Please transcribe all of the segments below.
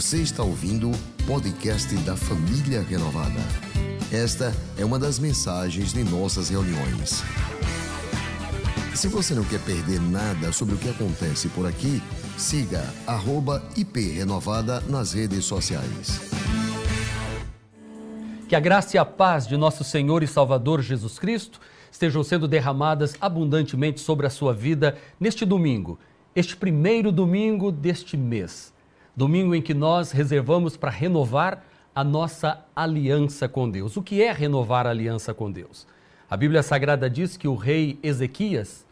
Você está ouvindo o podcast da Família Renovada. Esta é uma das mensagens de nossas reuniões. Se você não quer perder nada sobre o que acontece por aqui, siga @iprenovada nas redes sociais. Que a graça e a paz de nosso Senhor e Salvador Jesus Cristo estejam sendo derramadas abundantemente sobre a sua vida neste domingo, este primeiro domingo deste mês. Domingo em que nós reservamos para renovar a nossa aliança com Deus. O que é renovar a aliança com Deus? A Bíblia Sagrada diz que o rei Ezequias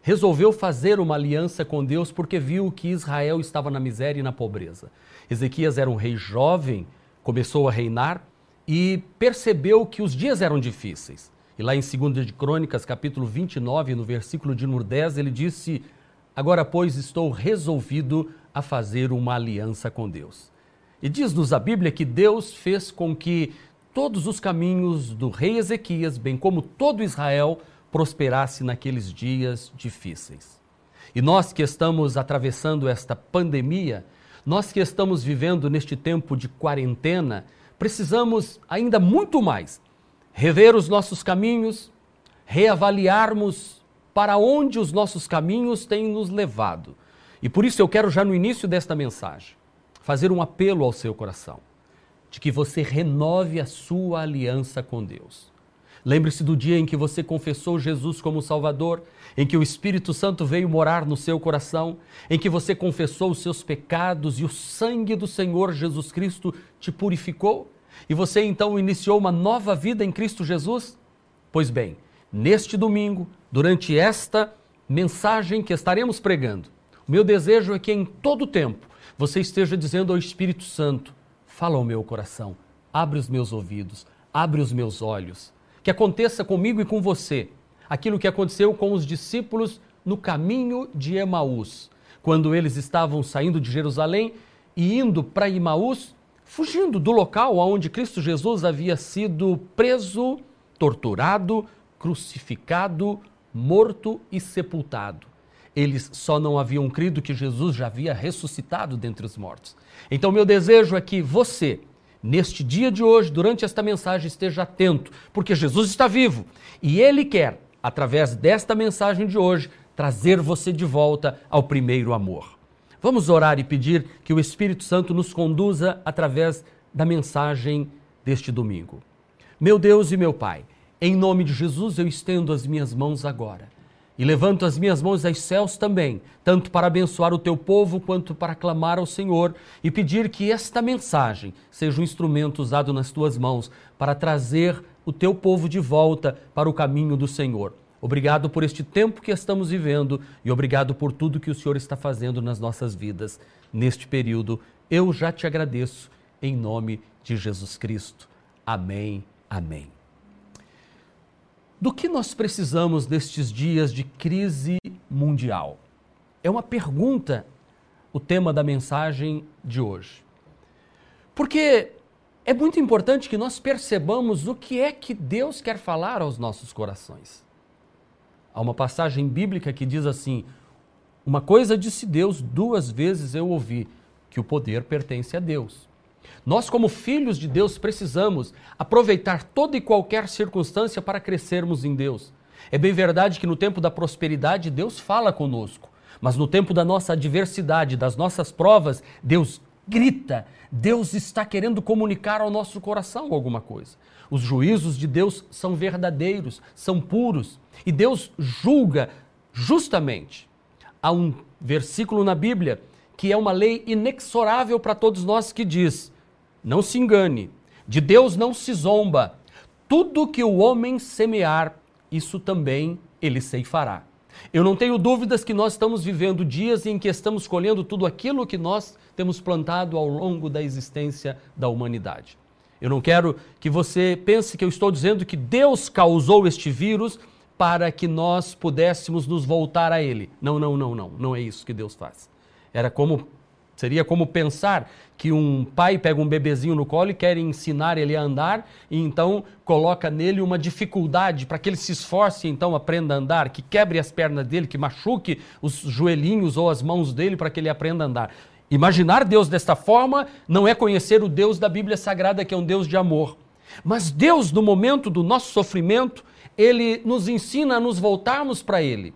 resolveu fazer uma aliança com Deus porque viu que Israel estava na miséria e na pobreza. Ezequias era um rei jovem, começou a reinar e percebeu que os dias eram difíceis. E lá em 2 de Crônicas, capítulo 29, no versículo de número 10, ele disse: Agora, pois, estou resolvido a fazer uma aliança com Deus. E diz-nos a Bíblia que Deus fez com que todos os caminhos do rei Ezequias, bem como todo Israel, prosperasse naqueles dias difíceis. E nós que estamos atravessando esta pandemia, nós que estamos vivendo neste tempo de quarentena, precisamos ainda muito mais rever os nossos caminhos, reavaliarmos para onde os nossos caminhos têm nos levado e por isso eu quero já no início desta mensagem fazer um apelo ao seu coração de que você renove a sua aliança com Deus. Lembre-se do dia em que você confessou Jesus como Salvador, em que o Espírito Santo veio morar no seu coração, em que você confessou os seus pecados e o sangue do Senhor Jesus Cristo te purificou, e você então iniciou uma nova vida em Cristo Jesus? Pois bem, neste domingo, durante esta mensagem que estaremos pregando, meu desejo é que em todo tempo você esteja dizendo ao Espírito Santo: fala ao meu coração, abre os meus ouvidos, abre os meus olhos. Que aconteça comigo e com você aquilo que aconteceu com os discípulos no caminho de Emaús, quando eles estavam saindo de Jerusalém e indo para Emaús, fugindo do local onde Cristo Jesus havia sido preso, torturado, crucificado, morto e sepultado eles só não haviam crido que Jesus já havia ressuscitado dentre os mortos. Então, meu desejo é que você, neste dia de hoje, durante esta mensagem, esteja atento, porque Jesus está vivo e Ele quer, através desta mensagem de hoje, trazer você de volta ao primeiro amor. Vamos orar e pedir que o Espírito Santo nos conduza através da mensagem deste domingo. Meu Deus e meu Pai, em nome de Jesus eu estendo as minhas mãos agora e levanto as minhas mãos aos céus também, tanto para abençoar o teu povo quanto para clamar ao Senhor e pedir que esta mensagem seja um instrumento usado nas tuas mãos para trazer o teu povo de volta para o caminho do Senhor. Obrigado por este tempo que estamos vivendo e obrigado por tudo que o Senhor está fazendo nas nossas vidas neste período. Eu já te agradeço em nome de Jesus Cristo. Amém. Amém. Do que nós precisamos nestes dias de crise mundial? É uma pergunta o tema da mensagem de hoje. Porque é muito importante que nós percebamos o que é que Deus quer falar aos nossos corações. Há uma passagem bíblica que diz assim: Uma coisa disse Deus, duas vezes eu ouvi, que o poder pertence a Deus. Nós, como filhos de Deus, precisamos aproveitar toda e qualquer circunstância para crescermos em Deus. É bem verdade que no tempo da prosperidade Deus fala conosco, mas no tempo da nossa adversidade, das nossas provas, Deus grita, Deus está querendo comunicar ao nosso coração alguma coisa. Os juízos de Deus são verdadeiros, são puros e Deus julga justamente. Há um versículo na Bíblia que é uma lei inexorável para todos nós que diz: não se engane, de Deus não se zomba. Tudo que o homem semear, isso também ele ceifará. Eu não tenho dúvidas que nós estamos vivendo dias em que estamos colhendo tudo aquilo que nós temos plantado ao longo da existência da humanidade. Eu não quero que você pense que eu estou dizendo que Deus causou este vírus para que nós pudéssemos nos voltar a ele. Não, não, não, não. Não é isso que Deus faz. Era como Seria como pensar que um pai pega um bebezinho no colo e quer ensinar ele a andar e então coloca nele uma dificuldade para que ele se esforce então aprenda a andar, que quebre as pernas dele, que machuque os joelhinhos ou as mãos dele para que ele aprenda a andar. Imaginar Deus desta forma não é conhecer o Deus da Bíblia Sagrada, que é um Deus de amor. Mas Deus, no momento do nosso sofrimento, ele nos ensina a nos voltarmos para Ele.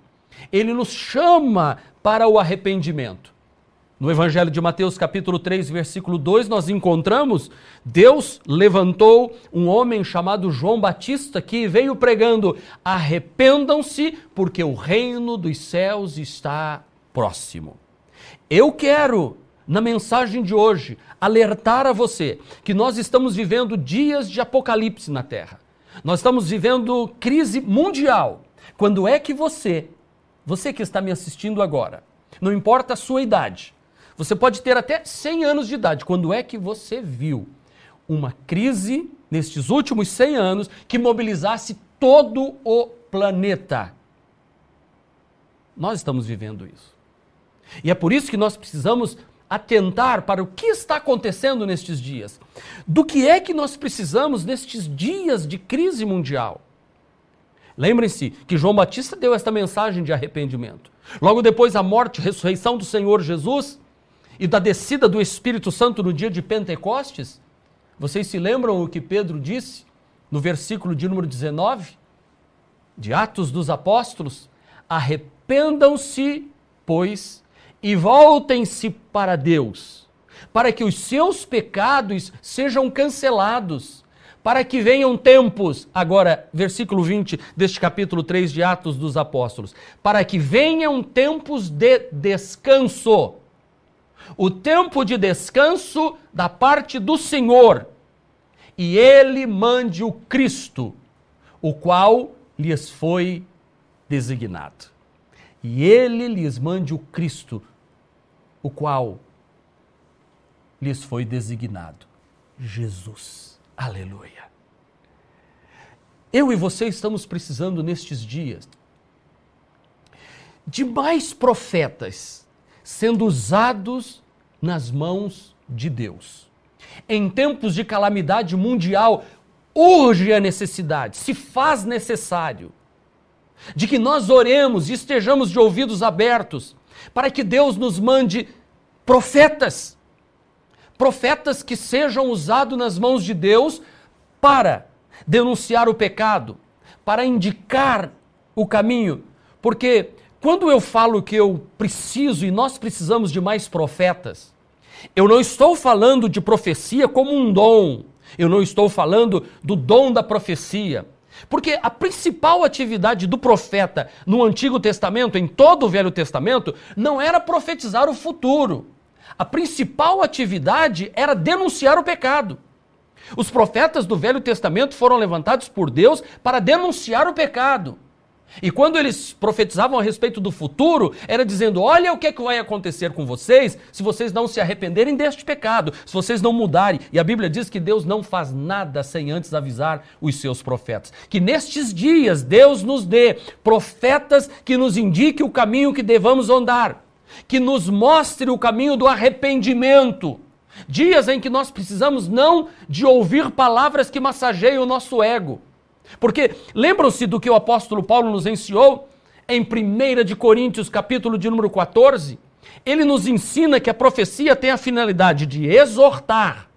Ele nos chama para o arrependimento. No Evangelho de Mateus, capítulo 3, versículo 2, nós encontramos Deus levantou um homem chamado João Batista que veio pregando: arrependam-se, porque o reino dos céus está próximo. Eu quero, na mensagem de hoje, alertar a você que nós estamos vivendo dias de apocalipse na terra. Nós estamos vivendo crise mundial. Quando é que você, você que está me assistindo agora, não importa a sua idade, você pode ter até 100 anos de idade. Quando é que você viu uma crise nestes últimos 100 anos que mobilizasse todo o planeta? Nós estamos vivendo isso. E é por isso que nós precisamos atentar para o que está acontecendo nestes dias. Do que é que nós precisamos nestes dias de crise mundial? Lembrem-se que João Batista deu esta mensagem de arrependimento. Logo depois da morte e ressurreição do Senhor Jesus, e da descida do Espírito Santo no dia de Pentecostes, vocês se lembram o que Pedro disse no versículo de número 19 de Atos dos Apóstolos? Arrependam-se, pois, e voltem-se para Deus, para que os seus pecados sejam cancelados, para que venham tempos, agora, versículo 20 deste capítulo 3 de Atos dos Apóstolos, para que venham tempos de descanso o tempo de descanso da parte do Senhor, e ele mande o Cristo, o qual lhes foi designado. E ele lhes mande o Cristo, o qual lhes foi designado. Jesus. Aleluia. Eu e você estamos precisando nestes dias de mais profetas sendo usados nas mãos de Deus. Em tempos de calamidade mundial, urge a necessidade, se faz necessário, de que nós oremos e estejamos de ouvidos abertos para que Deus nos mande profetas, profetas que sejam usados nas mãos de Deus para denunciar o pecado, para indicar o caminho, porque quando eu falo que eu preciso e nós precisamos de mais profetas, eu não estou falando de profecia como um dom. Eu não estou falando do dom da profecia. Porque a principal atividade do profeta no Antigo Testamento, em todo o Velho Testamento, não era profetizar o futuro. A principal atividade era denunciar o pecado. Os profetas do Velho Testamento foram levantados por Deus para denunciar o pecado. E quando eles profetizavam a respeito do futuro, era dizendo: olha o que, é que vai acontecer com vocês se vocês não se arrependerem deste pecado, se vocês não mudarem. E a Bíblia diz que Deus não faz nada sem antes avisar os seus profetas. Que nestes dias Deus nos dê profetas que nos indiquem o caminho que devamos andar, que nos mostre o caminho do arrependimento. Dias em que nós precisamos não de ouvir palavras que massageiam o nosso ego porque lembram-se do que o apóstolo Paulo nos ensinou em 1 de Coríntios, capítulo de número 14? Ele nos ensina que a profecia tem a finalidade de exortar.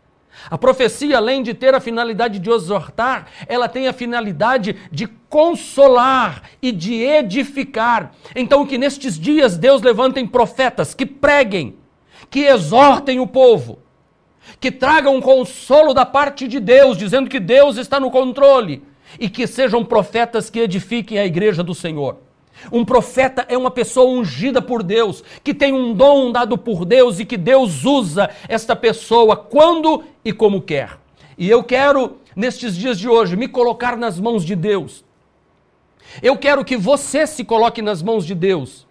A profecia, além de ter a finalidade de exortar, ela tem a finalidade de consolar e de edificar. Então, que nestes dias Deus levantem profetas que preguem, que exortem o povo, que tragam consolo da parte de Deus, dizendo que Deus está no controle e que sejam profetas que edifiquem a igreja do Senhor. Um profeta é uma pessoa ungida por Deus, que tem um dom dado por Deus e que Deus usa esta pessoa quando e como quer. E eu quero, nestes dias de hoje, me colocar nas mãos de Deus. Eu quero que você se coloque nas mãos de Deus,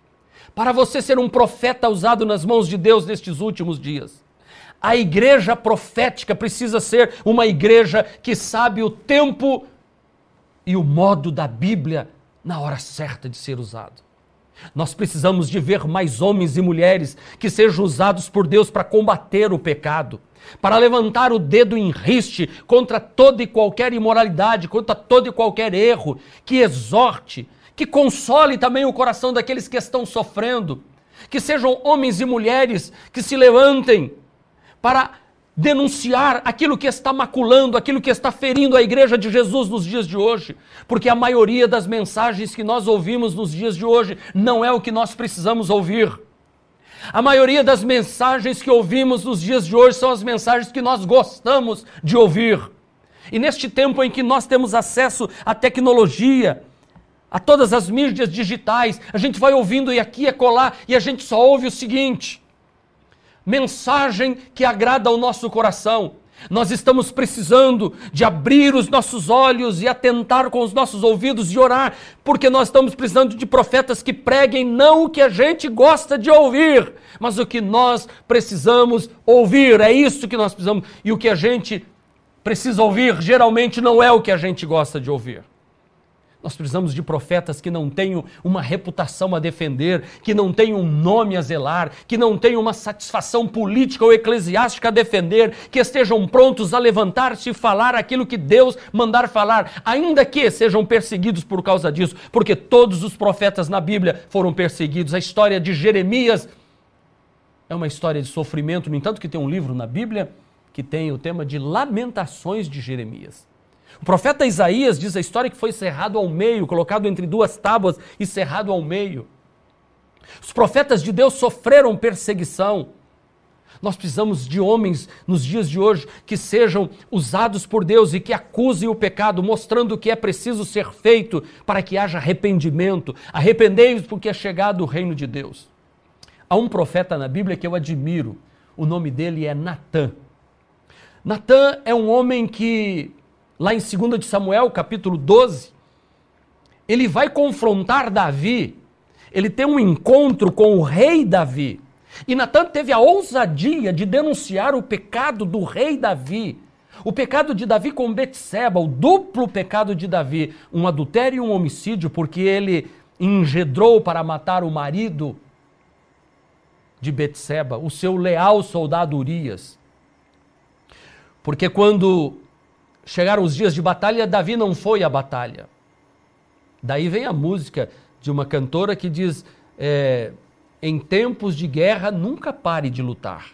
para você ser um profeta usado nas mãos de Deus nestes últimos dias. A igreja profética precisa ser uma igreja que sabe o tempo e o modo da Bíblia na hora certa de ser usado. Nós precisamos de ver mais homens e mulheres que sejam usados por Deus para combater o pecado, para levantar o dedo em riste contra toda e qualquer imoralidade, contra todo e qualquer erro, que exorte, que console também o coração daqueles que estão sofrendo, que sejam homens e mulheres que se levantem para denunciar aquilo que está maculando, aquilo que está ferindo a igreja de Jesus nos dias de hoje, porque a maioria das mensagens que nós ouvimos nos dias de hoje não é o que nós precisamos ouvir. A maioria das mensagens que ouvimos nos dias de hoje são as mensagens que nós gostamos de ouvir. E neste tempo em que nós temos acesso à tecnologia, a todas as mídias digitais, a gente vai ouvindo e aqui e colar e a gente só ouve o seguinte: mensagem que agrada ao nosso coração. Nós estamos precisando de abrir os nossos olhos e atentar com os nossos ouvidos e orar, porque nós estamos precisando de profetas que preguem não o que a gente gosta de ouvir, mas o que nós precisamos ouvir. É isso que nós precisamos. E o que a gente precisa ouvir geralmente não é o que a gente gosta de ouvir. Nós precisamos de profetas que não tenham uma reputação a defender, que não tenham um nome a zelar, que não tenham uma satisfação política ou eclesiástica a defender, que estejam prontos a levantar-se e falar aquilo que Deus mandar falar, ainda que sejam perseguidos por causa disso, porque todos os profetas na Bíblia foram perseguidos. A história de Jeremias é uma história de sofrimento, no entanto, que tem um livro na Bíblia que tem o tema de Lamentações de Jeremias. O profeta Isaías diz a história que foi cerrado ao meio, colocado entre duas tábuas e cerrado ao meio. Os profetas de Deus sofreram perseguição. Nós precisamos de homens nos dias de hoje que sejam usados por Deus e que acusem o pecado, mostrando o que é preciso ser feito para que haja arrependimento. Arrependei-vos porque é chegado o reino de Deus. Há um profeta na Bíblia que eu admiro. O nome dele é Natã. Natã é um homem que lá em 2 de Samuel, capítulo 12, ele vai confrontar Davi. Ele tem um encontro com o rei Davi. E Natan teve a ousadia de denunciar o pecado do rei Davi. O pecado de Davi com Betseba, o duplo pecado de Davi, um adultério e um homicídio, porque ele engendrou para matar o marido de Betseba, o seu leal soldado Urias. Porque quando chegaram os dias de batalha, Davi não foi à batalha. Daí vem a música de uma cantora que diz: é, em tempos de guerra, nunca pare de lutar.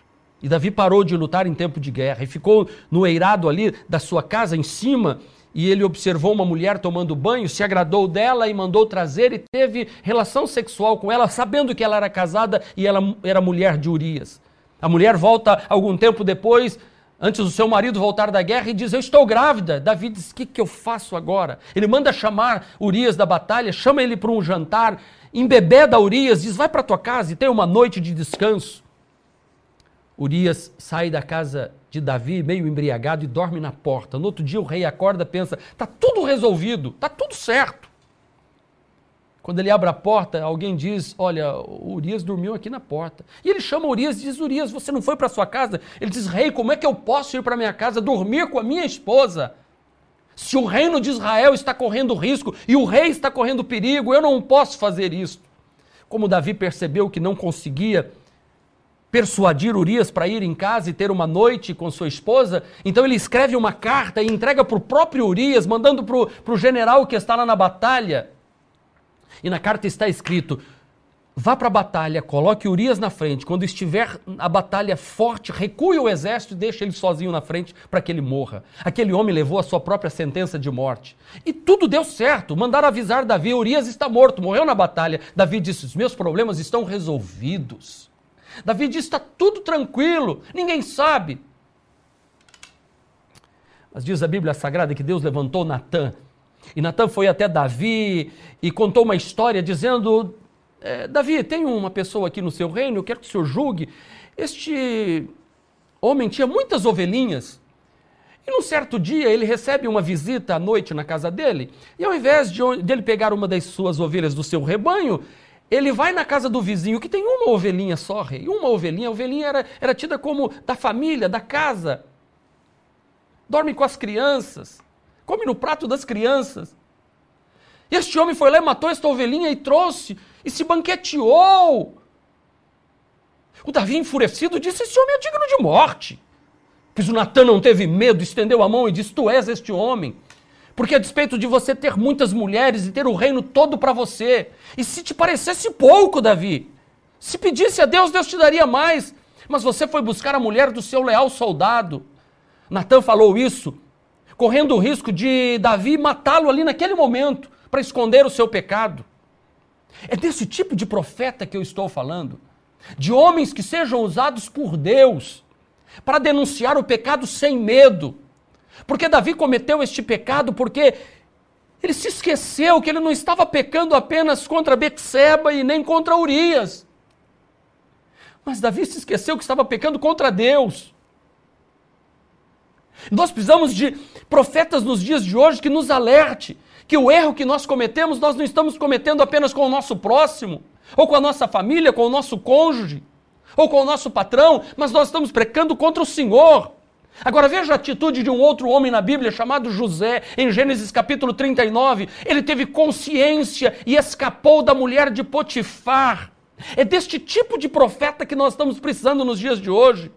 E Davi parou de lutar em tempo de guerra e ficou no eirado ali da sua casa em cima. E ele observou uma mulher tomando banho, se agradou dela e mandou trazer e teve relação sexual com ela, sabendo que ela era casada e ela era mulher de Urias. A mulher volta algum tempo depois, antes do seu marido voltar da guerra e diz: Eu estou grávida. Davi diz: O que, que eu faço agora? Ele manda chamar Urias da batalha, chama ele para um jantar, embebeda Urias, diz: Vai para tua casa e tem uma noite de descanso. Urias sai da casa de Davi meio embriagado e dorme na porta. No outro dia o rei acorda, pensa: Está tudo resolvido, está tudo certo. Quando ele abre a porta, alguém diz: Olha, o Urias dormiu aqui na porta. E ele chama Urias e diz: Urias, você não foi para sua casa? Ele diz: Rei, como é que eu posso ir para minha casa dormir com a minha esposa? Se o reino de Israel está correndo risco e o rei está correndo perigo, eu não posso fazer isso. Como Davi percebeu que não conseguia persuadir Urias para ir em casa e ter uma noite com sua esposa, então ele escreve uma carta e entrega para o próprio Urias, mandando para o general que está lá na batalha e na carta está escrito: vá para a batalha, coloque Urias na frente. Quando estiver a batalha forte, recue o exército e deixe ele sozinho na frente para que ele morra. Aquele homem levou a sua própria sentença de morte. E tudo deu certo. Mandaram avisar Davi: Urias está morto, morreu na batalha. Davi disse: os meus problemas estão resolvidos. Davi disse: está tudo tranquilo, ninguém sabe. Mas diz a Bíblia Sagrada que Deus levantou Natã e Natan foi até Davi e contou uma história dizendo: é, Davi, tem uma pessoa aqui no seu reino, eu quero que o senhor julgue. Este homem tinha muitas ovelhinhas. E num certo dia ele recebe uma visita à noite na casa dele, e ao invés de, ele pegar uma das suas ovelhas do seu rebanho, ele vai na casa do vizinho que tem uma ovelhinha só, rei. Uma ovelhinha, a ovelhinha era, era tida como da família, da casa. Dorme com as crianças come no prato das crianças. E este homem foi lá e matou esta ovelhinha e trouxe e se banqueteou. O Davi, enfurecido, disse: Esse homem é digno de morte. Pois o Natan não teve medo, estendeu a mão e disse: Tu és este homem. Porque a despeito de você ter muitas mulheres e ter o reino todo para você, e se te parecesse pouco, Davi, Se pedisse a Deus, Deus te daria mais. Mas você foi buscar a mulher do seu leal soldado. Natan falou isso, correndo o risco de Davi matá-lo ali naquele momento, para esconder o seu pecado. É desse tipo de profeta que eu estou falando. De homens que sejam usados por Deus para denunciar o pecado sem medo. Porque Davi cometeu este pecado porque ele se esqueceu que ele não estava pecando apenas contra Betseba e nem contra Urias. Mas Davi se esqueceu que estava pecando contra Deus. Nós precisamos de profetas nos dias de hoje que nos alerte que o erro que nós cometemos, nós não estamos cometendo apenas com o nosso próximo, ou com a nossa família, com o nosso cônjuge, ou com o nosso patrão, mas nós estamos pecando contra o Senhor. Agora veja a atitude de um outro homem na Bíblia chamado José, em Gênesis capítulo 39. Ele teve consciência e escapou da mulher de Potifar. É deste tipo de profeta que nós estamos precisando nos dias de hoje.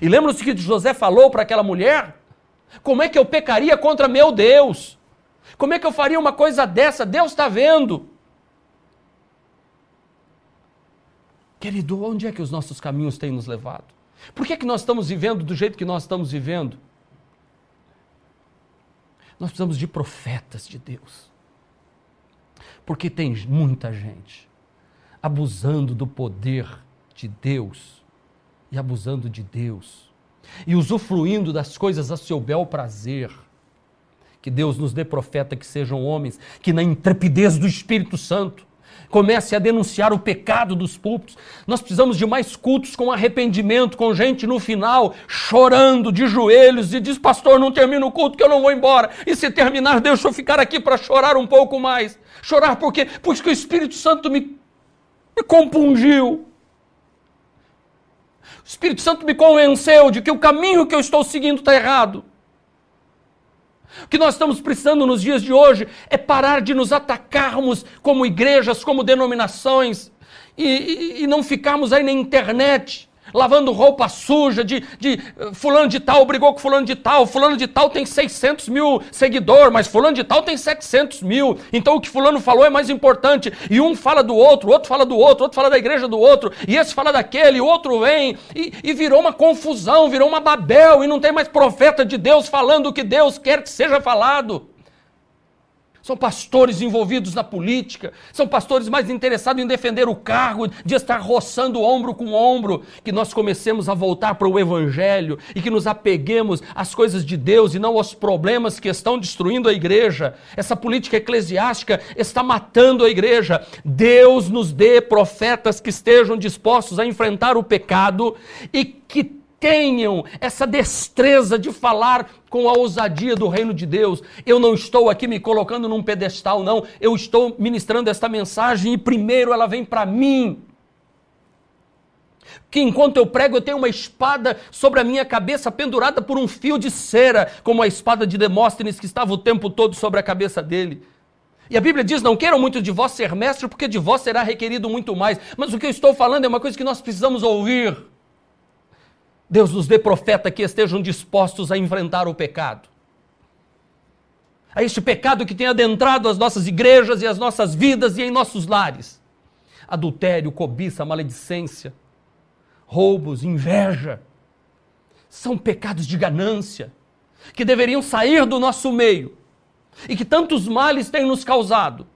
E lembra-se que José falou para aquela mulher? Como é que eu pecaria contra meu Deus? Como é que eu faria uma coisa dessa? Deus está vendo. Querido, onde é que os nossos caminhos têm nos levado? Por que, é que nós estamos vivendo do jeito que nós estamos vivendo? Nós precisamos de profetas de Deus. Porque tem muita gente abusando do poder de Deus e abusando de Deus e usufruindo das coisas a seu bel prazer. Que Deus nos dê profeta que sejam homens que, na intrepidez do Espírito Santo, comece a denunciar o pecado dos púlpitos. Nós precisamos de mais cultos com arrependimento, com gente no final chorando de joelhos e diz: Pastor, não termina o culto que eu não vou embora. E se terminar, deixa eu ficar aqui para chorar um pouco mais. Chorar por quê? Porque o Espírito Santo me, me compungiu. O Espírito Santo me convenceu de que o caminho que eu estou seguindo está errado. O que nós estamos precisando nos dias de hoje é parar de nos atacarmos como igrejas, como denominações, e, e, e não ficarmos aí na internet lavando roupa suja de, de uh, fulano de tal brigou com fulano de tal, fulano de tal tem 600 mil seguidores, mas fulano de tal tem 700 mil, então o que fulano falou é mais importante, e um fala do outro, outro fala do outro, outro fala da igreja do outro, e esse fala daquele, o outro vem, e, e virou uma confusão, virou uma Babel, e não tem mais profeta de Deus falando o que Deus quer que seja falado. São pastores envolvidos na política, são pastores mais interessados em defender o cargo, de estar roçando ombro com ombro. Que nós comecemos a voltar para o Evangelho e que nos apeguemos às coisas de Deus e não aos problemas que estão destruindo a igreja. Essa política eclesiástica está matando a igreja. Deus nos dê profetas que estejam dispostos a enfrentar o pecado e que tenham essa destreza de falar com a ousadia do reino de Deus. Eu não estou aqui me colocando num pedestal, não. Eu estou ministrando esta mensagem e primeiro ela vem para mim. Que enquanto eu prego, eu tenho uma espada sobre a minha cabeça pendurada por um fio de cera, como a espada de Demóstenes que estava o tempo todo sobre a cabeça dele. E a Bíblia diz: Não queiram muito de vós ser mestre, porque de vós será requerido muito mais. Mas o que eu estou falando é uma coisa que nós precisamos ouvir. Deus nos dê profeta que estejam dispostos a enfrentar o pecado. A este pecado que tem adentrado as nossas igrejas e as nossas vidas e em nossos lares. Adultério, cobiça, maledicência, roubos, inveja. São pecados de ganância que deveriam sair do nosso meio e que tantos males têm nos causado.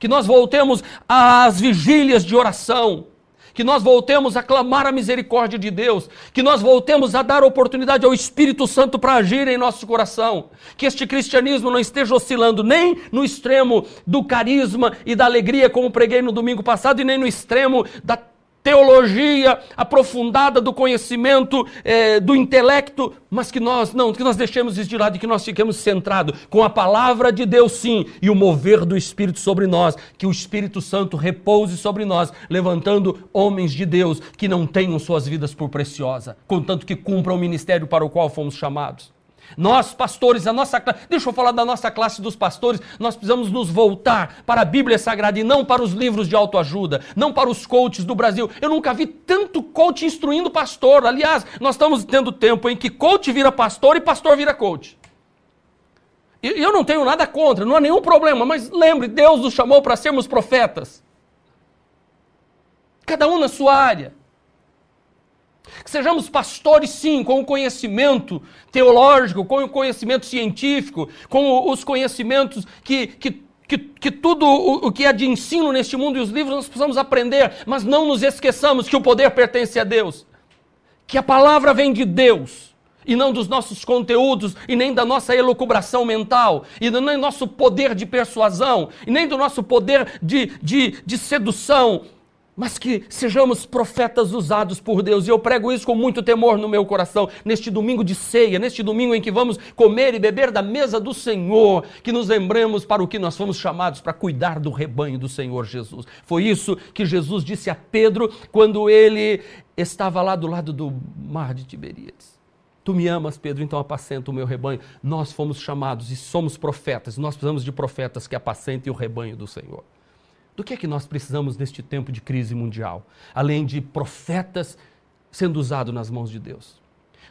Que nós voltemos às vigílias de oração, que nós voltemos a clamar a misericórdia de Deus, que nós voltemos a dar oportunidade ao Espírito Santo para agir em nosso coração, que este cristianismo não esteja oscilando nem no extremo do carisma e da alegria, como preguei no domingo passado, e nem no extremo da teologia aprofundada do conhecimento, é, do intelecto, mas que nós não, que nós deixemos isso de lado e que nós fiquemos centrados com a palavra de Deus sim e o mover do Espírito sobre nós, que o Espírito Santo repouse sobre nós, levantando homens de Deus que não tenham suas vidas por preciosa, contanto que cumpram o ministério para o qual fomos chamados. Nós, pastores, a nossa deixa eu falar da nossa classe dos pastores, nós precisamos nos voltar para a Bíblia Sagrada e não para os livros de autoajuda, não para os coaches do Brasil. Eu nunca vi tanto coach instruindo pastor. Aliás, nós estamos tendo tempo em que coach vira pastor e pastor vira coach. E eu não tenho nada contra, não há nenhum problema, mas lembre, Deus nos chamou para sermos profetas. cada um na sua área. Que sejamos pastores, sim, com o conhecimento teológico, com o conhecimento científico, com os conhecimentos que, que, que, que tudo o, o que é de ensino neste mundo e os livros nós precisamos aprender, mas não nos esqueçamos que o poder pertence a Deus, que a palavra vem de Deus e não dos nossos conteúdos, e nem da nossa elucubração mental, e nem do nosso poder de persuasão, e nem do nosso poder de, de, de sedução, mas que sejamos profetas usados por Deus. E eu prego isso com muito temor no meu coração, neste domingo de ceia, neste domingo em que vamos comer e beber da mesa do Senhor, que nos lembremos para o que nós fomos chamados, para cuidar do rebanho do Senhor Jesus. Foi isso que Jesus disse a Pedro quando ele estava lá do lado do mar de Tiberíades. Tu me amas, Pedro, então apacenta o meu rebanho. Nós fomos chamados e somos profetas, nós precisamos de profetas que apacentem o rebanho do Senhor. Do que é que nós precisamos neste tempo de crise mundial? Além de profetas sendo usados nas mãos de Deus.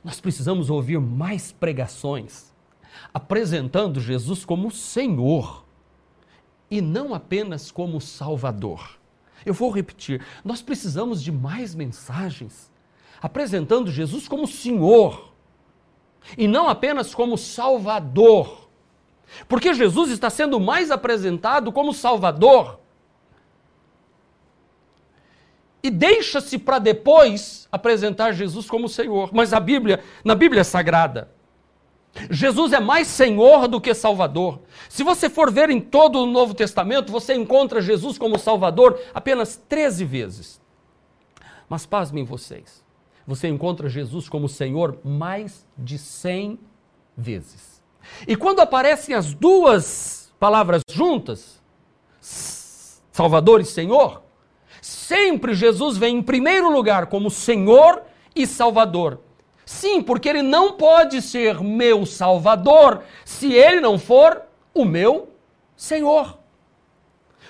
Nós precisamos ouvir mais pregações apresentando Jesus como Senhor e não apenas como Salvador. Eu vou repetir, nós precisamos de mais mensagens apresentando Jesus como Senhor e não apenas como Salvador. Porque Jesus está sendo mais apresentado como Salvador e deixa-se para depois apresentar Jesus como Senhor. Mas a Bíblia, na Bíblia Sagrada, Jesus é mais Senhor do que Salvador. Se você for ver em todo o Novo Testamento, você encontra Jesus como Salvador apenas 13 vezes. Mas pasmem vocês, você encontra Jesus como Senhor mais de 100 vezes. E quando aparecem as duas palavras juntas, Salvador e Senhor, Sempre Jesus vem em primeiro lugar como Senhor e Salvador. Sim, porque ele não pode ser meu Salvador se ele não for o meu Senhor.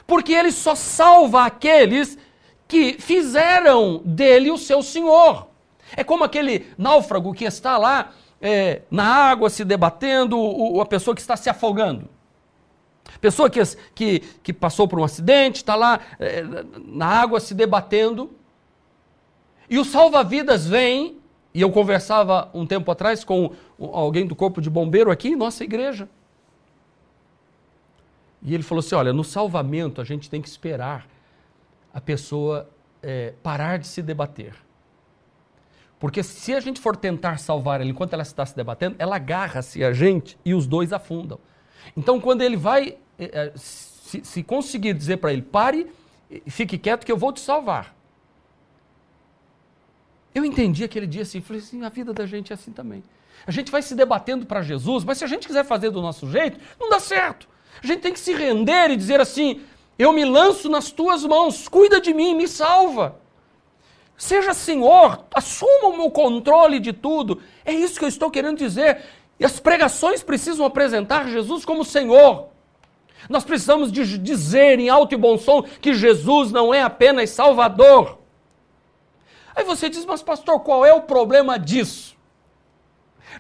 Porque ele só salva aqueles que fizeram dele o seu Senhor. É como aquele náufrago que está lá é, na água se debatendo, a pessoa que está se afogando. Pessoa que, que, que passou por um acidente, está lá é, na água se debatendo, e o salva-vidas vem, e eu conversava um tempo atrás com alguém do corpo de bombeiro aqui em nossa igreja. E ele falou assim: olha, no salvamento a gente tem que esperar a pessoa é, parar de se debater. Porque se a gente for tentar salvar ela enquanto ela está se debatendo, ela agarra-se a gente e os dois afundam. Então, quando ele vai, eh, eh, se, se conseguir dizer para ele, pare, fique quieto que eu vou te salvar. Eu entendi aquele dia assim, falei assim, a vida da gente é assim também. A gente vai se debatendo para Jesus, mas se a gente quiser fazer do nosso jeito, não dá certo. A gente tem que se render e dizer assim: eu me lanço nas tuas mãos, cuida de mim, me salva. Seja Senhor, assuma o meu controle de tudo. É isso que eu estou querendo dizer. E as pregações precisam apresentar Jesus como Senhor. Nós precisamos de dizer em alto e bom som que Jesus não é apenas Salvador. Aí você diz, mas pastor, qual é o problema disso?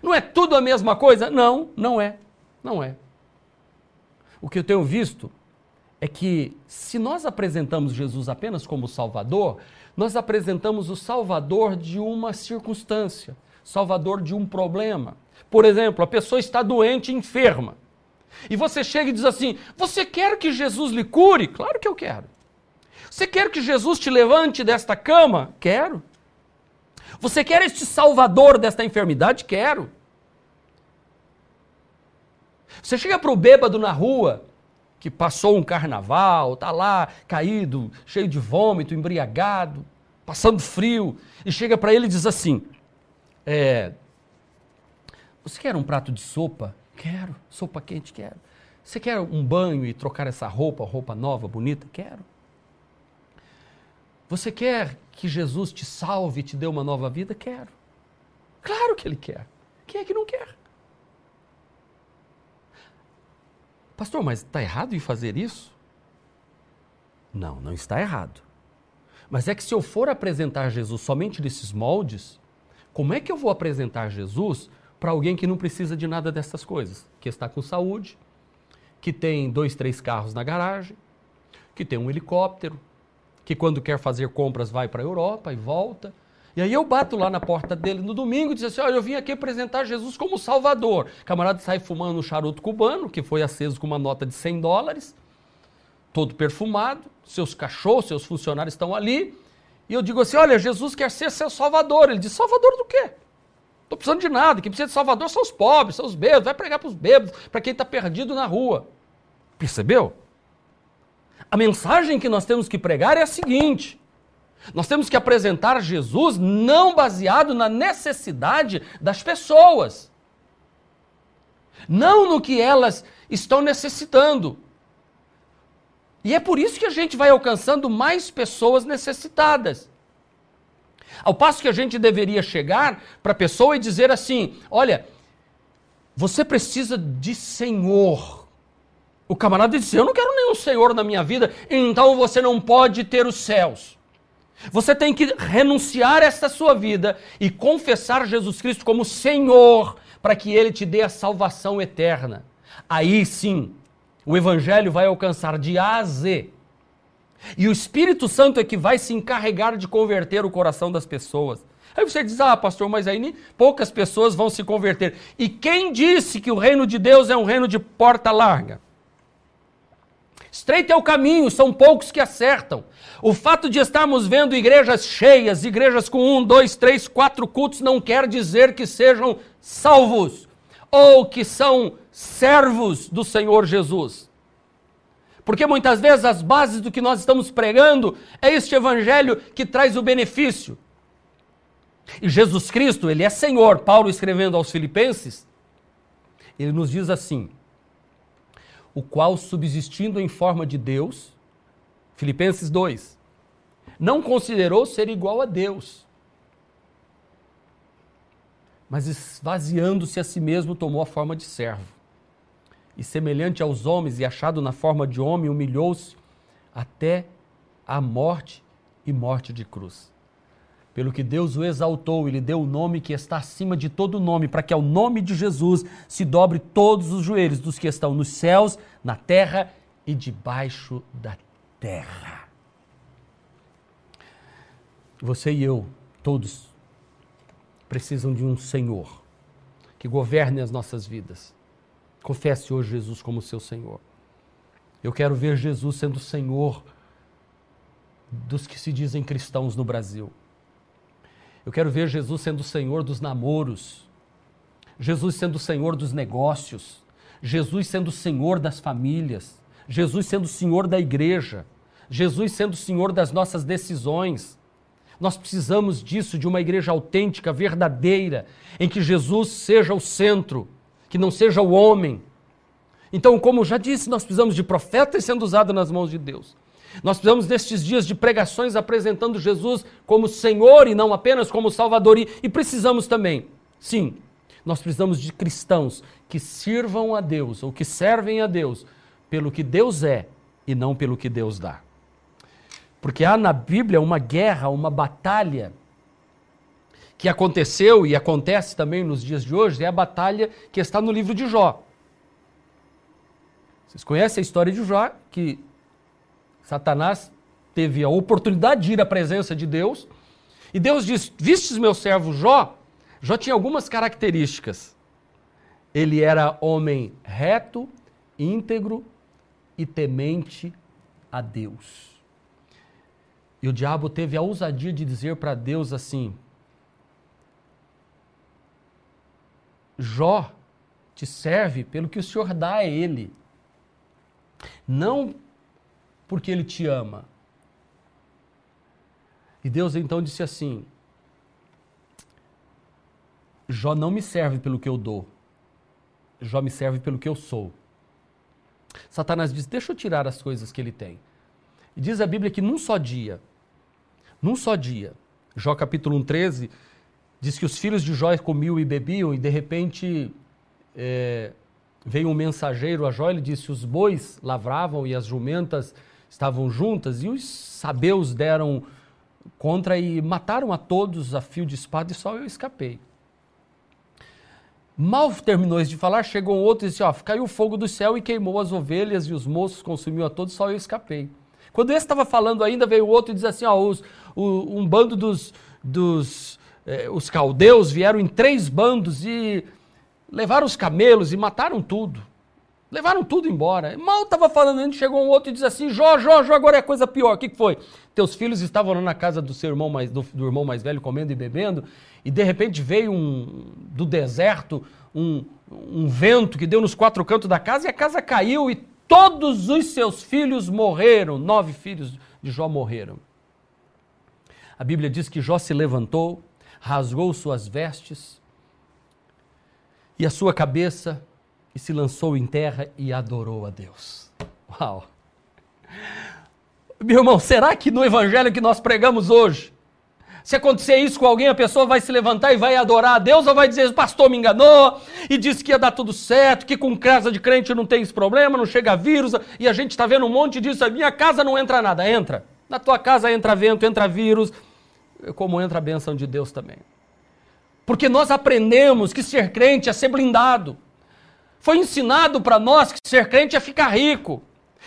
Não é tudo a mesma coisa? Não, não é. Não é. O que eu tenho visto é que se nós apresentamos Jesus apenas como Salvador, nós apresentamos o Salvador de uma circunstância, Salvador de um problema. Por exemplo, a pessoa está doente, enferma. E você chega e diz assim: Você quer que Jesus lhe cure? Claro que eu quero. Você quer que Jesus te levante desta cama? Quero. Você quer este salvador desta enfermidade? Quero. Você chega para o bêbado na rua, que passou um carnaval, está lá caído, cheio de vômito, embriagado, passando frio, e chega para ele e diz assim: é, você quer um prato de sopa? Quero. Sopa quente? Quero. Você quer um banho e trocar essa roupa, roupa nova, bonita? Quero. Você quer que Jesus te salve e te dê uma nova vida? Quero. Claro que Ele quer. Quem é que não quer? Pastor, mas está errado em fazer isso? Não, não está errado. Mas é que se eu for apresentar Jesus somente nesses moldes, como é que eu vou apresentar Jesus para alguém que não precisa de nada dessas coisas, que está com saúde, que tem dois, três carros na garagem, que tem um helicóptero, que quando quer fazer compras vai para a Europa e volta. E aí eu bato lá na porta dele no domingo e diz assim: Olha, eu vim aqui apresentar Jesus como Salvador. O camarada sai fumando um charuto cubano, que foi aceso com uma nota de 100 dólares, todo perfumado, seus cachorros, seus funcionários estão ali. E eu digo assim: Olha, Jesus quer ser seu Salvador. Ele diz: Salvador do quê? Estou precisando de nada. Quem precisa de Salvador são os pobres, são os bêbados. Vai pregar para os bêbados, para quem está perdido na rua. Percebeu? A mensagem que nós temos que pregar é a seguinte: nós temos que apresentar Jesus não baseado na necessidade das pessoas, não no que elas estão necessitando. E é por isso que a gente vai alcançando mais pessoas necessitadas. Ao passo que a gente deveria chegar para a pessoa e dizer assim: olha, você precisa de Senhor. O camarada disse: Eu não quero nenhum Senhor na minha vida, então você não pode ter os céus. Você tem que renunciar esta sua vida e confessar Jesus Cristo como Senhor, para que Ele te dê a salvação eterna. Aí sim, o Evangelho vai alcançar de A a Z. E o Espírito Santo é que vai se encarregar de converter o coração das pessoas. Aí você diz, ah, pastor, mas aí poucas pessoas vão se converter. E quem disse que o reino de Deus é um reino de porta larga? Estreito é o caminho, são poucos que acertam. O fato de estarmos vendo igrejas cheias, igrejas com um, dois, três, quatro cultos, não quer dizer que sejam salvos ou que são servos do Senhor Jesus. Porque muitas vezes as bases do que nós estamos pregando é este evangelho que traz o benefício. E Jesus Cristo, ele é Senhor. Paulo escrevendo aos Filipenses, ele nos diz assim: o qual, subsistindo em forma de Deus, Filipenses 2, não considerou ser igual a Deus, mas esvaziando-se a si mesmo, tomou a forma de servo. E semelhante aos homens, e achado na forma de homem, humilhou-se até a morte e morte de cruz pelo que Deus o exaltou e lhe deu o nome que está acima de todo nome, para que ao nome de Jesus se dobre todos os joelhos dos que estão nos céus, na terra e debaixo da terra. Você e eu, todos, precisam de um Senhor que governe as nossas vidas. Confesse hoje Jesus como seu Senhor. Eu quero ver Jesus sendo Senhor dos que se dizem cristãos no Brasil. Eu quero ver Jesus sendo Senhor dos namoros, Jesus sendo Senhor dos negócios, Jesus sendo Senhor das famílias, Jesus sendo Senhor da igreja, Jesus sendo Senhor das nossas decisões. Nós precisamos disso, de uma igreja autêntica, verdadeira, em que Jesus seja o centro, que não seja o homem. Então, como já disse, nós precisamos de profetas sendo usados nas mãos de Deus. Nós precisamos destes dias de pregações apresentando Jesus como Senhor e não apenas como Salvador. E, e precisamos também, sim, nós precisamos de cristãos que sirvam a Deus ou que servem a Deus pelo que Deus é e não pelo que Deus dá. Porque há na Bíblia uma guerra, uma batalha que aconteceu e acontece também nos dias de hoje, é a batalha que está no livro de Jó. Vocês conhecem a história de Jó, que Satanás teve a oportunidade de ir à presença de Deus. E Deus diz: Vistes meu servo Jó? Jó tinha algumas características. Ele era homem reto, íntegro e temente a Deus. E o diabo teve a ousadia de dizer para Deus assim: Jó te serve pelo que o Senhor dá a ele, não porque ele te ama. E Deus então disse assim: Jó não me serve pelo que eu dou, Jó me serve pelo que eu sou. Satanás diz: Deixa eu tirar as coisas que ele tem. E diz a Bíblia que num só dia, num só dia, Jó capítulo 1, 13, diz que os filhos de Jó comiam e bebiam, e de repente é, veio um mensageiro a Jó e disse: Os bois lavravam e as jumentas estavam juntas, e os sabeus deram contra e mataram a todos a fio de espada, e só eu escapei. Mal terminou de falar, chegou um outro e disse: Ó, caiu o fogo do céu e queimou as ovelhas, e os moços consumiu a todos, só eu escapei. Quando esse estava falando ainda, veio outro e diz assim: ó, os, o, um bando dos, dos eh, os caldeus vieram em três bandos e levaram os camelos e mataram tudo. Levaram tudo embora. Mal estava falando, ainda chegou um outro e diz assim: Jó, Jó, Jó, agora é coisa pior. O que, que foi? Teus filhos estavam lá na casa do seu irmão mais, do, do, irmão mais velho comendo e bebendo, e de repente veio um, do deserto um, um vento que deu nos quatro cantos da casa e a casa caiu e todos os seus filhos morreram. Nove filhos de Jó morreram. A Bíblia diz que Jó se levantou, rasgou suas vestes e a sua cabeça e se lançou em terra e adorou a Deus. Uau! Meu irmão, será que no evangelho que nós pregamos hoje, se acontecer isso com alguém, a pessoa vai se levantar e vai adorar a Deus ou vai dizer, o pastor me enganou e disse que ia dar tudo certo, que com casa de crente não tem esse problema, não chega vírus, e a gente está vendo um monte disso, a minha casa não entra nada, entra. Na tua casa entra vento, entra vírus, como entra a bênção de Deus também. Porque nós aprendemos que ser crente é ser blindado. Foi ensinado para nós que ser crente é ficar rico.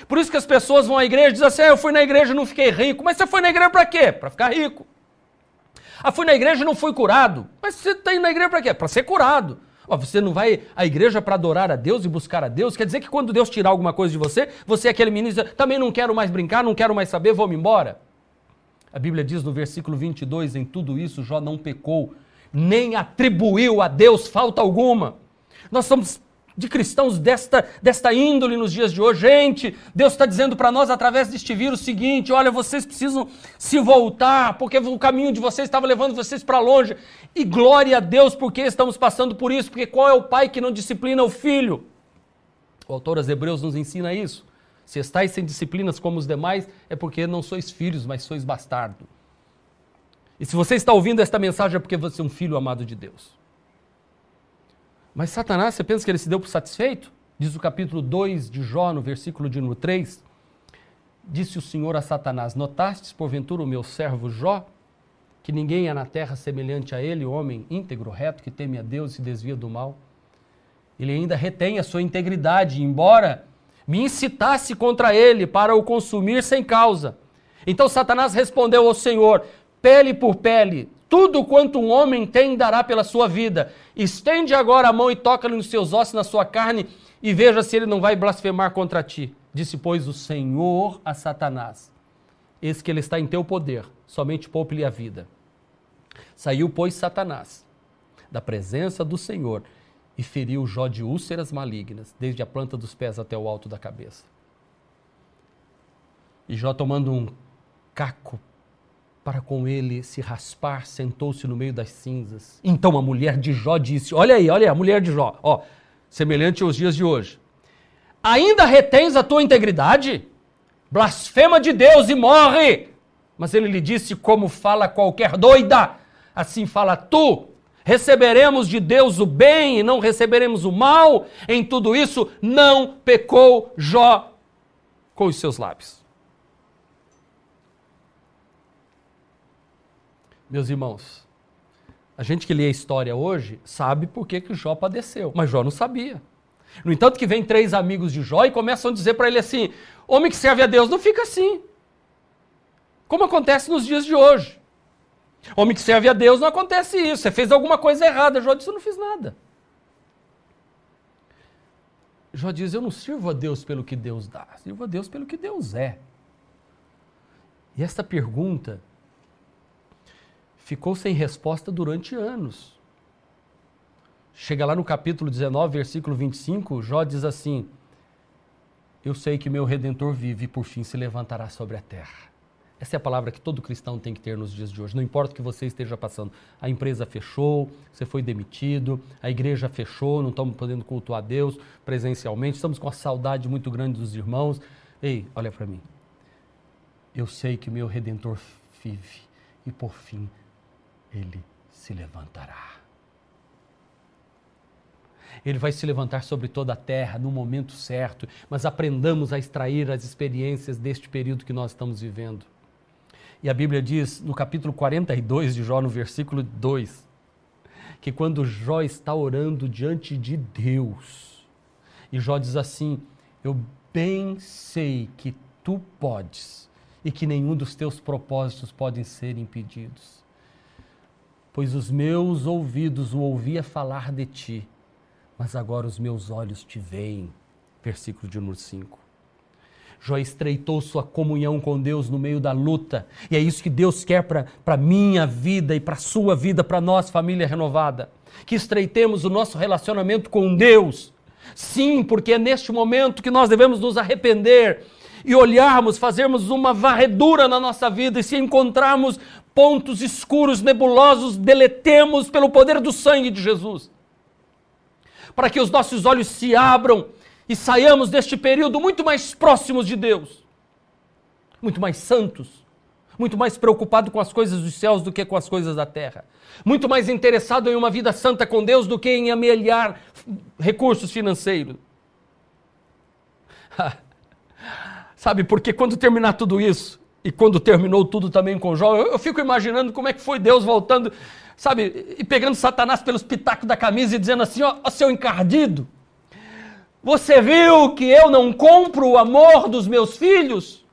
Por isso que as pessoas vão à igreja e dizem assim: ah, eu fui na igreja e não fiquei rico. Mas você foi na igreja para quê? Para ficar rico. Ah, fui na igreja e não fui curado. Mas você está indo na igreja para quê? Para ser curado. você não vai à igreja para adorar a Deus e buscar a Deus? Quer dizer que quando Deus tirar alguma coisa de você, você é aquele ministro, também não quero mais brincar, não quero mais saber, vou-me embora? A Bíblia diz no versículo 22, em tudo isso Jó não pecou, nem atribuiu a Deus falta alguma. Nós somos de cristãos desta, desta índole nos dias de hoje. Gente, Deus está dizendo para nós através deste vírus o seguinte: olha, vocês precisam se voltar, porque o caminho de vocês estava levando vocês para longe. E glória a Deus porque estamos passando por isso, porque qual é o pai que não disciplina o filho? O autor aos Hebreus nos ensina isso. Se estáis sem disciplinas como os demais, é porque não sois filhos, mas sois bastardo. E se você está ouvindo esta mensagem, é porque você é um filho amado de Deus. Mas Satanás, você pensa que ele se deu por satisfeito? Diz o capítulo 2 de Jó, no versículo de número 3. Disse o Senhor a Satanás: Notastes, porventura, o meu servo Jó, que ninguém é na terra semelhante a ele, homem íntegro, reto, que teme a Deus e se desvia do mal? Ele ainda retém a sua integridade, embora me incitasse contra ele para o consumir sem causa. Então Satanás respondeu ao Senhor: pele por pele, tudo quanto um homem tem dará pela sua vida. Estende agora a mão e toca-lhe nos seus ossos, na sua carne, e veja se ele não vai blasfemar contra ti. Disse, pois, o Senhor a Satanás: Eis que ele está em teu poder, somente poupe-lhe a vida. Saiu, pois, Satanás da presença do Senhor e feriu Jó de úlceras malignas, desde a planta dos pés até o alto da cabeça. E Jó, tomando um caco para com ele se raspar, sentou-se no meio das cinzas. Então a mulher de Jó disse: Olha aí, olha aí, a mulher de Jó, ó, semelhante aos dias de hoje. Ainda retens a tua integridade? Blasfema de Deus e morre! Mas ele lhe disse: Como fala qualquer doida, assim fala tu. Receberemos de Deus o bem e não receberemos o mal. Em tudo isso, não pecou Jó com os seus lábios. meus irmãos, a gente que lê a história hoje sabe por que, que Jó padeceu, mas Jó não sabia. No entanto, que vem três amigos de Jó e começam a dizer para ele assim: homem que serve a Deus não fica assim. Como acontece nos dias de hoje. Homem que serve a Deus não acontece isso. Você fez alguma coisa errada. Jó disse: Eu não fiz nada. Jó diz: Eu não sirvo a Deus pelo que Deus dá, sirvo a Deus pelo que Deus é. E esta pergunta ficou sem resposta durante anos. Chega lá no capítulo 19, versículo 25, Jó diz assim: Eu sei que meu redentor vive e por fim se levantará sobre a terra. Essa é a palavra que todo cristão tem que ter nos dias de hoje. Não importa o que você esteja passando. A empresa fechou, você foi demitido, a igreja fechou, não estamos podendo cultuar a Deus presencialmente, estamos com uma saudade muito grande dos irmãos. Ei, olha para mim. Eu sei que meu redentor vive e por fim ele se levantará. Ele vai se levantar sobre toda a terra no momento certo, mas aprendamos a extrair as experiências deste período que nós estamos vivendo. E a Bíblia diz no capítulo 42 de Jó, no versículo 2, que quando Jó está orando diante de Deus, e Jó diz assim: Eu bem sei que tu podes e que nenhum dos teus propósitos podem ser impedidos. Pois os meus ouvidos o ouvia falar de ti, mas agora os meus olhos te veem. Versículo de número 5. Jó estreitou sua comunhão com Deus no meio da luta. E é isso que Deus quer para a minha vida e para a sua vida, para nós, família renovada. Que estreitemos o nosso relacionamento com Deus. Sim, porque é neste momento que nós devemos nos arrepender e olharmos, fazermos uma varredura na nossa vida e se encontrarmos pontos escuros, nebulosos, deletemos pelo poder do sangue de Jesus. Para que os nossos olhos se abram e saiamos deste período muito mais próximos de Deus, muito mais santos, muito mais preocupado com as coisas dos céus do que com as coisas da terra, muito mais interessado em uma vida santa com Deus do que em amelhar recursos financeiros. Sabe, porque quando terminar tudo isso, e quando terminou tudo também com Jó, eu, eu, fico imaginando como é que foi Deus voltando, sabe, e pegando Satanás pelos pitacos da camisa e dizendo assim: ó, ó seu encardido, você viu que eu não compro o amor dos meus filhos?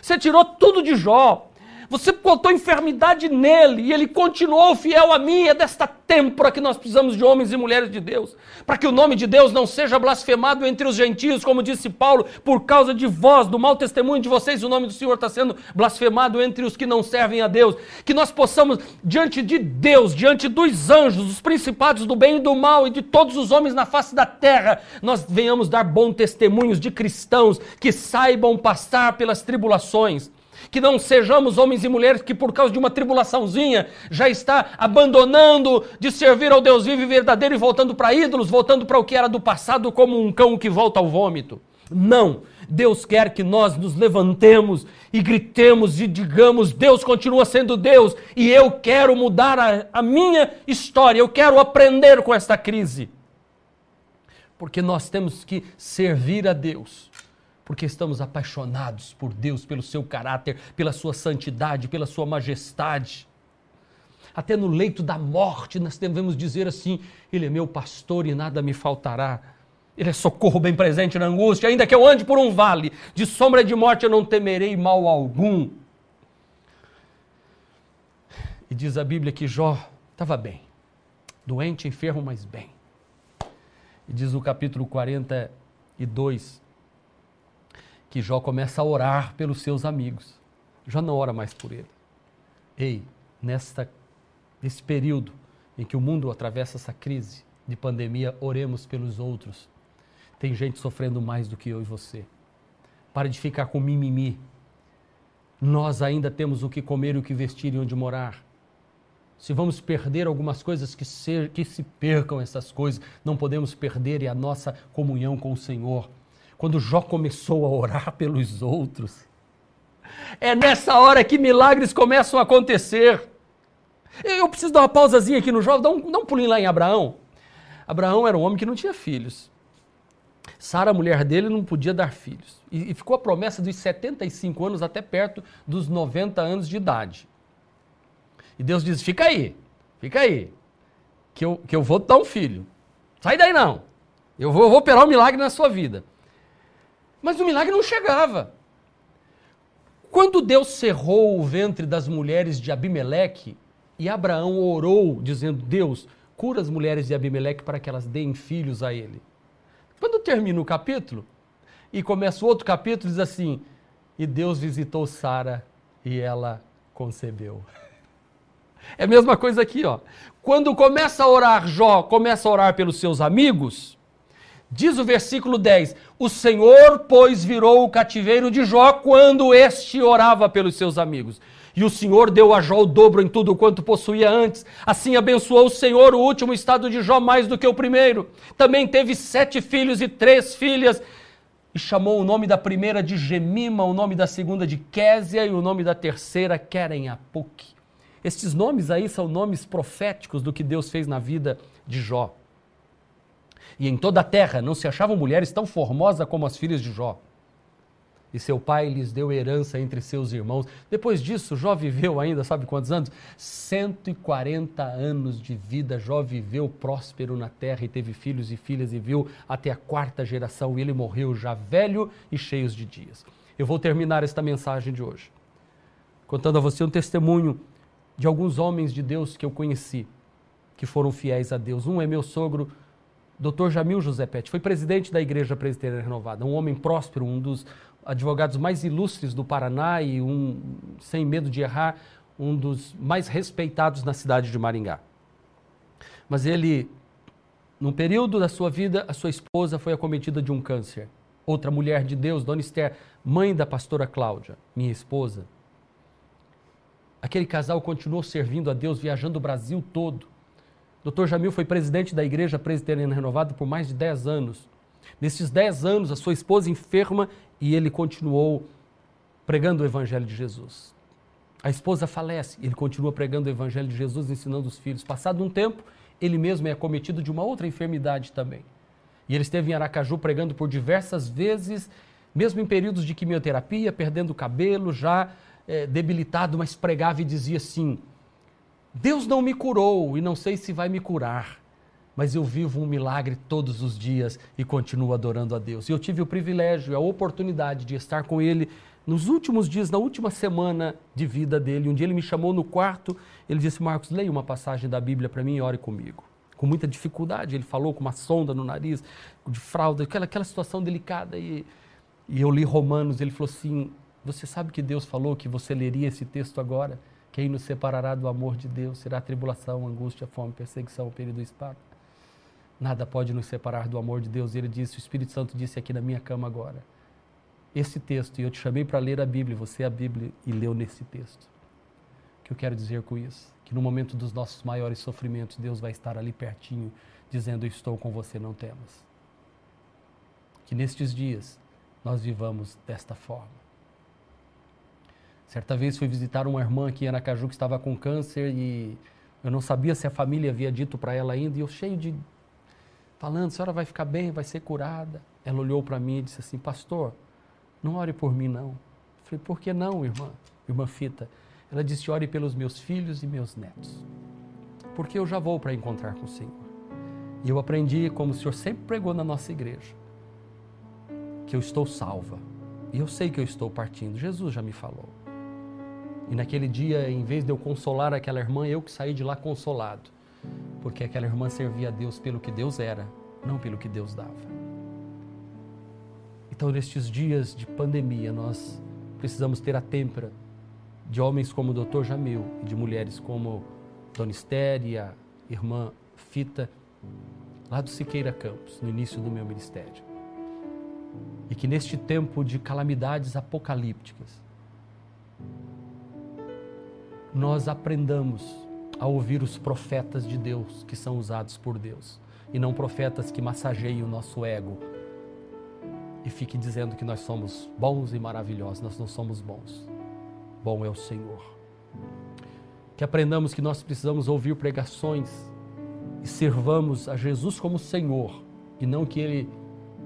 Você tirou tudo de Jó. Você botou enfermidade nele e ele continuou fiel a mim. É desta têmpora que nós precisamos de homens e mulheres de Deus. Para que o nome de Deus não seja blasfemado entre os gentios, como disse Paulo, por causa de vós, do mau testemunho de vocês, o nome do Senhor está sendo blasfemado entre os que não servem a Deus. Que nós possamos, diante de Deus, diante dos anjos, dos principados do bem e do mal e de todos os homens na face da terra, nós venhamos dar bom testemunhos de cristãos que saibam passar pelas tribulações que não sejamos homens e mulheres que por causa de uma tribulaçãozinha já está abandonando de servir ao Deus vivo e verdadeiro e voltando para ídolos, voltando para o que era do passado como um cão que volta ao vômito. Não, Deus quer que nós nos levantemos e gritemos e digamos: Deus continua sendo Deus e eu quero mudar a, a minha história, eu quero aprender com esta crise. Porque nós temos que servir a Deus porque estamos apaixonados por Deus, pelo seu caráter, pela sua santidade, pela sua majestade. Até no leito da morte nós devemos dizer assim: Ele é meu pastor e nada me faltará. Ele é socorro bem presente na angústia, ainda que eu ande por um vale de sombra de morte, eu não temerei mal algum. E diz a Bíblia que Jó estava bem, doente, enfermo, mas bem. E diz no capítulo 42, que Jó começa a orar pelos seus amigos. Jó não ora mais por ele. Ei, nesta, nesse período em que o mundo atravessa essa crise de pandemia, oremos pelos outros. Tem gente sofrendo mais do que eu e você. Pare de ficar com mimimi. Nós ainda temos o que comer o que vestir e onde morar. Se vamos perder algumas coisas, que, se, que se percam essas coisas. Não podemos perder a nossa comunhão com o Senhor quando Jó começou a orar pelos outros. É nessa hora que milagres começam a acontecer. Eu preciso dar uma pausazinha aqui no Jó, dá um, dá um pulinho lá em Abraão. Abraão era um homem que não tinha filhos. Sara, a mulher dele, não podia dar filhos. E, e, ficou a promessa dos 75 anos até perto dos 90 anos de idade. E Deus diz: fica aí, fica aí, que eu, que eu vou te dar um filho. Sai daí não. Eu vou, eu vou operar um milagre na sua vida. Mas o milagre não chegava. Quando Deus cerrou o ventre das mulheres de Abimeleque e Abraão orou, dizendo: Deus, cura as mulheres de Abimeleque para que elas deem filhos a ele. Quando termina o capítulo e começa o outro capítulo, diz assim: E Deus visitou Sara e ela concebeu. É a mesma coisa aqui, ó. Quando começa a orar Jó, começa a orar pelos seus amigos, Diz o versículo 10: O Senhor, pois, virou o cativeiro de Jó quando este orava pelos seus amigos. E o Senhor deu a Jó o dobro em tudo quanto possuía antes. Assim abençoou o Senhor o último estado de Jó mais do que o primeiro. Também teve sete filhos e três filhas. E chamou o nome da primeira de Gemima, o nome da segunda de Késia e o nome da terceira Querem-Apuc. Estes nomes aí são nomes proféticos do que Deus fez na vida de Jó e em toda a terra não se achavam mulheres tão formosas como as filhas de Jó. E seu pai lhes deu herança entre seus irmãos. Depois disso, Jó viveu ainda, sabe quantos anos? 140 anos de vida. Jó viveu próspero na terra e teve filhos e filhas e viu até a quarta geração. E ele morreu já velho e cheio de dias. Eu vou terminar esta mensagem de hoje contando a você um testemunho de alguns homens de Deus que eu conheci, que foram fiéis a Deus. Um é meu sogro, Dr. Jamil José Pet, foi presidente da Igreja Presbiteriana Renovada, um homem próspero, um dos advogados mais ilustres do Paraná e um, sem medo de errar, um dos mais respeitados na cidade de Maringá. Mas ele, num período da sua vida, a sua esposa foi acometida de um câncer. Outra mulher de Deus, Dona Esther, mãe da pastora Cláudia, minha esposa, Aquele casal continuou servindo a Deus, viajando o Brasil todo. Dr. Jamil foi presidente da Igreja Presbiteriana Renovada por mais de 10 anos. Nesses 10 anos, a sua esposa enferma e ele continuou pregando o Evangelho de Jesus. A esposa falece, ele continua pregando o Evangelho de Jesus, ensinando os filhos. Passado um tempo, ele mesmo é acometido de uma outra enfermidade também. E ele esteve em Aracaju pregando por diversas vezes, mesmo em períodos de quimioterapia, perdendo o cabelo, já é, debilitado, mas pregava e dizia assim: Deus não me curou e não sei se vai me curar, mas eu vivo um milagre todos os dias e continuo adorando a Deus. E eu tive o privilégio, a oportunidade de estar com ele nos últimos dias, na última semana de vida dele. Um dia ele me chamou no quarto, ele disse: Marcos, leia uma passagem da Bíblia para mim e ore comigo. Com muita dificuldade, ele falou com uma sonda no nariz, de fralda, aquela, aquela situação delicada. E, e eu li Romanos, ele falou assim: você sabe que Deus falou que você leria esse texto agora? Quem nos separará do amor de Deus será tribulação, angústia, fome, perseguição, período espada. Nada pode nos separar do amor de Deus. Ele disse, o Espírito Santo disse aqui na minha cama agora. Esse texto, e eu te chamei para ler a Bíblia, você é a Bíblia e leu nesse texto. O que eu quero dizer com isso? Que no momento dos nossos maiores sofrimentos, Deus vai estar ali pertinho, dizendo: Estou com você, não temas. Que nestes dias nós vivamos desta forma Certa vez fui visitar uma irmã aqui em Aracaju que estava com câncer e eu não sabia se a família havia dito para ela ainda, e eu cheio de. falando, a senhora vai ficar bem, vai ser curada. Ela olhou para mim e disse assim: Pastor, não ore por mim não. Eu falei: Por que não, irmã? Irmã Fita. Ela disse: Ore pelos meus filhos e meus netos, porque eu já vou para encontrar com o Senhor. E eu aprendi, como o Senhor sempre pregou na nossa igreja, que eu estou salva. E eu sei que eu estou partindo. Jesus já me falou. E naquele dia, em vez de eu consolar aquela irmã, eu que saí de lá consolado. Porque aquela irmã servia a Deus pelo que Deus era, não pelo que Deus dava. Então, nestes dias de pandemia, nós precisamos ter a têmpera de homens como o Dr. Jamil e de mulheres como Dona Esther e a irmã Fita, lá do Siqueira Campos, no início do meu ministério. E que neste tempo de calamidades apocalípticas, nós aprendamos a ouvir os profetas de Deus que são usados por Deus e não profetas que massageiem o nosso ego e fiquem dizendo que nós somos bons e maravilhosos. Nós não somos bons. Bom é o Senhor. Que aprendamos que nós precisamos ouvir pregações e servamos a Jesus como Senhor e não que Ele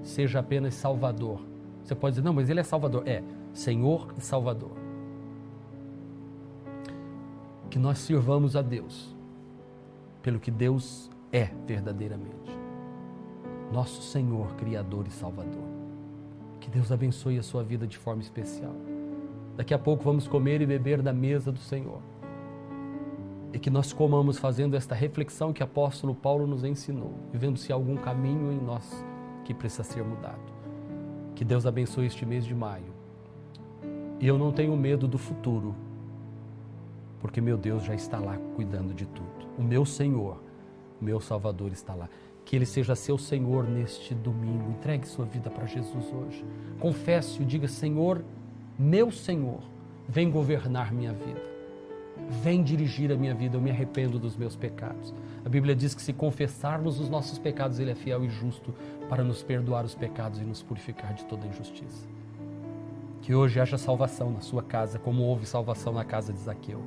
seja apenas Salvador. Você pode dizer, não, mas Ele é Salvador. É, Senhor e Salvador que nós sirvamos a Deus pelo que Deus é verdadeiramente. Nosso Senhor, Criador e Salvador. Que Deus abençoe a sua vida de forma especial. Daqui a pouco vamos comer e beber da mesa do Senhor. E que nós comamos fazendo esta reflexão que o apóstolo Paulo nos ensinou e vendo se há algum caminho em nós que precisa ser mudado. Que Deus abençoe este mês de maio. E eu não tenho medo do futuro, porque meu Deus já está lá cuidando de tudo. O meu Senhor, o meu Salvador está lá. Que Ele seja seu Senhor neste domingo. Entregue sua vida para Jesus hoje. Confesse-o, diga: Senhor, meu Senhor, vem governar minha vida. Vem dirigir a minha vida. Eu me arrependo dos meus pecados. A Bíblia diz que se confessarmos os nossos pecados, Ele é fiel e justo para nos perdoar os pecados e nos purificar de toda injustiça. Que hoje haja salvação na sua casa, como houve salvação na casa de Zaqueu.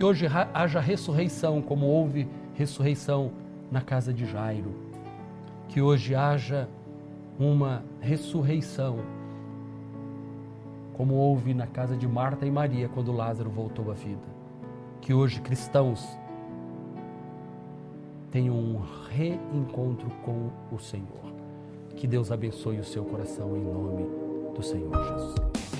Que hoje haja ressurreição, como houve ressurreição na casa de Jairo. Que hoje haja uma ressurreição, como houve na casa de Marta e Maria quando Lázaro voltou à vida. Que hoje cristãos tenham um reencontro com o Senhor. Que Deus abençoe o seu coração em nome do Senhor Jesus.